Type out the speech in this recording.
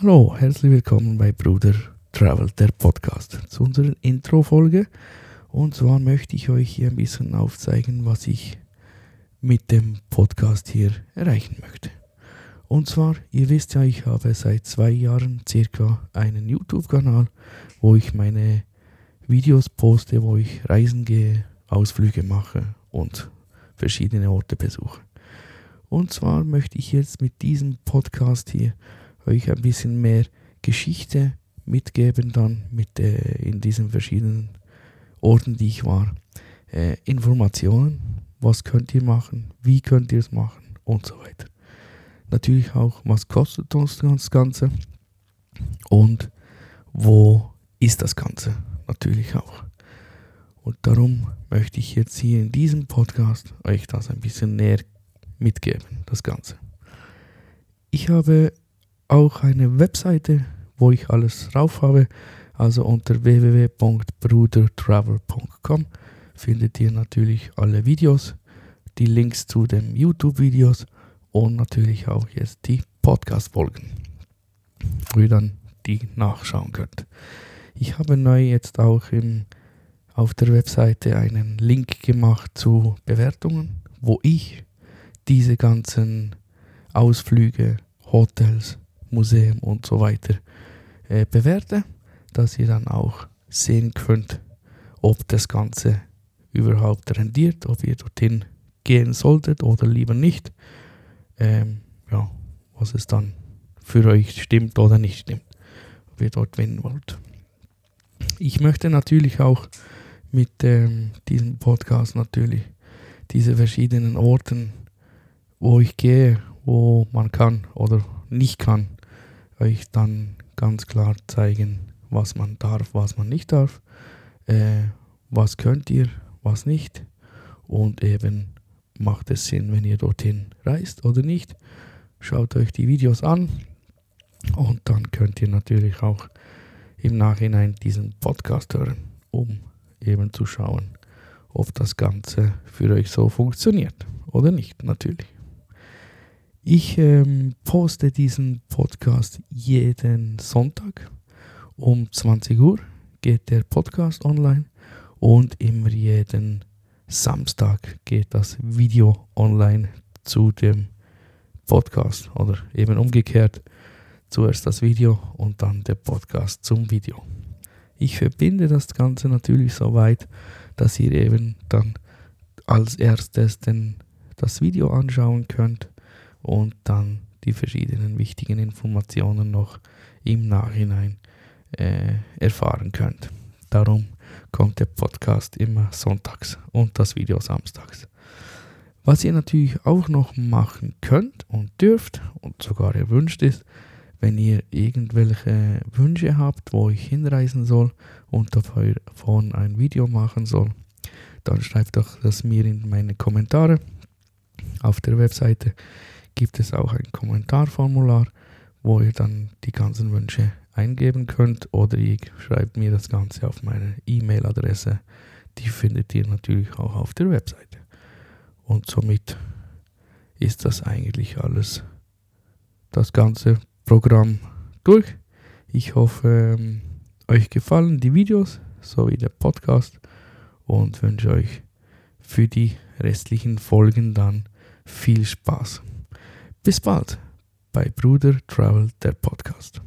Hallo, herzlich willkommen bei Bruder Travel, der Podcast, zu unserer Intro-Folge. Und zwar möchte ich euch hier ein bisschen aufzeigen, was ich mit dem Podcast hier erreichen möchte. Und zwar, ihr wisst ja, ich habe seit zwei Jahren circa einen YouTube-Kanal, wo ich meine Videos poste, wo ich Reisen gehe, Ausflüge mache und verschiedene Orte besuche. Und zwar möchte ich jetzt mit diesem Podcast hier euch ein bisschen mehr Geschichte mitgeben, dann mit äh, in diesen verschiedenen Orten, die ich war. Äh, Informationen, was könnt ihr machen, wie könnt ihr es machen und so weiter. Natürlich auch, was kostet uns das Ganze und wo ist das Ganze natürlich auch. Und darum möchte ich jetzt hier in diesem Podcast euch das ein bisschen näher mitgeben, das Ganze. Ich habe auch eine Webseite, wo ich alles drauf habe. Also unter www.brudertravel.com findet ihr natürlich alle Videos, die Links zu den YouTube-Videos und natürlich auch jetzt die Podcast-Folgen, wo ihr dann die nachschauen könnt. Ich habe neu jetzt auch im, auf der Webseite einen Link gemacht zu Bewertungen, wo ich diese ganzen Ausflüge, Hotels, Museum und so weiter äh, bewerte, dass ihr dann auch sehen könnt, ob das Ganze überhaupt rendiert, ob ihr dorthin gehen solltet oder lieber nicht. Ähm, ja, was es dann für euch stimmt oder nicht stimmt, ob ihr dort gehen wollt. Ich möchte natürlich auch mit ähm, diesem Podcast natürlich diese verschiedenen Orten, wo ich gehe, wo man kann oder nicht kann, euch dann ganz klar zeigen, was man darf, was man nicht darf, äh, was könnt ihr, was nicht und eben macht es Sinn, wenn ihr dorthin reist oder nicht. Schaut euch die Videos an und dann könnt ihr natürlich auch im Nachhinein diesen Podcast hören, um eben zu schauen, ob das Ganze für euch so funktioniert oder nicht, natürlich. Ich ähm, poste diesen Podcast jeden Sonntag um 20 Uhr geht der Podcast online und immer jeden Samstag geht das Video online zu dem Podcast oder eben umgekehrt zuerst das Video und dann der Podcast zum Video. Ich verbinde das Ganze natürlich so weit, dass ihr eben dann als erstes den, das Video anschauen könnt und dann die verschiedenen wichtigen Informationen noch im Nachhinein äh, erfahren könnt. Darum kommt der Podcast immer sonntags und das Video samstags. Was ihr natürlich auch noch machen könnt und dürft und sogar erwünscht ist, wenn ihr irgendwelche Wünsche habt, wo ich hinreisen soll und davon ein Video machen soll, dann schreibt doch das mir in meine Kommentare auf der Webseite gibt es auch ein Kommentarformular, wo ihr dann die ganzen Wünsche eingeben könnt oder ihr schreibt mir das Ganze auf meine E-Mail-Adresse. Die findet ihr natürlich auch auf der Webseite. Und somit ist das eigentlich alles, das ganze Programm durch. Ich hoffe, ähm, euch gefallen die Videos sowie der Podcast und wünsche euch für die restlichen Folgen dann viel Spaß. Bis bald bei Bruder Travel, der Podcast.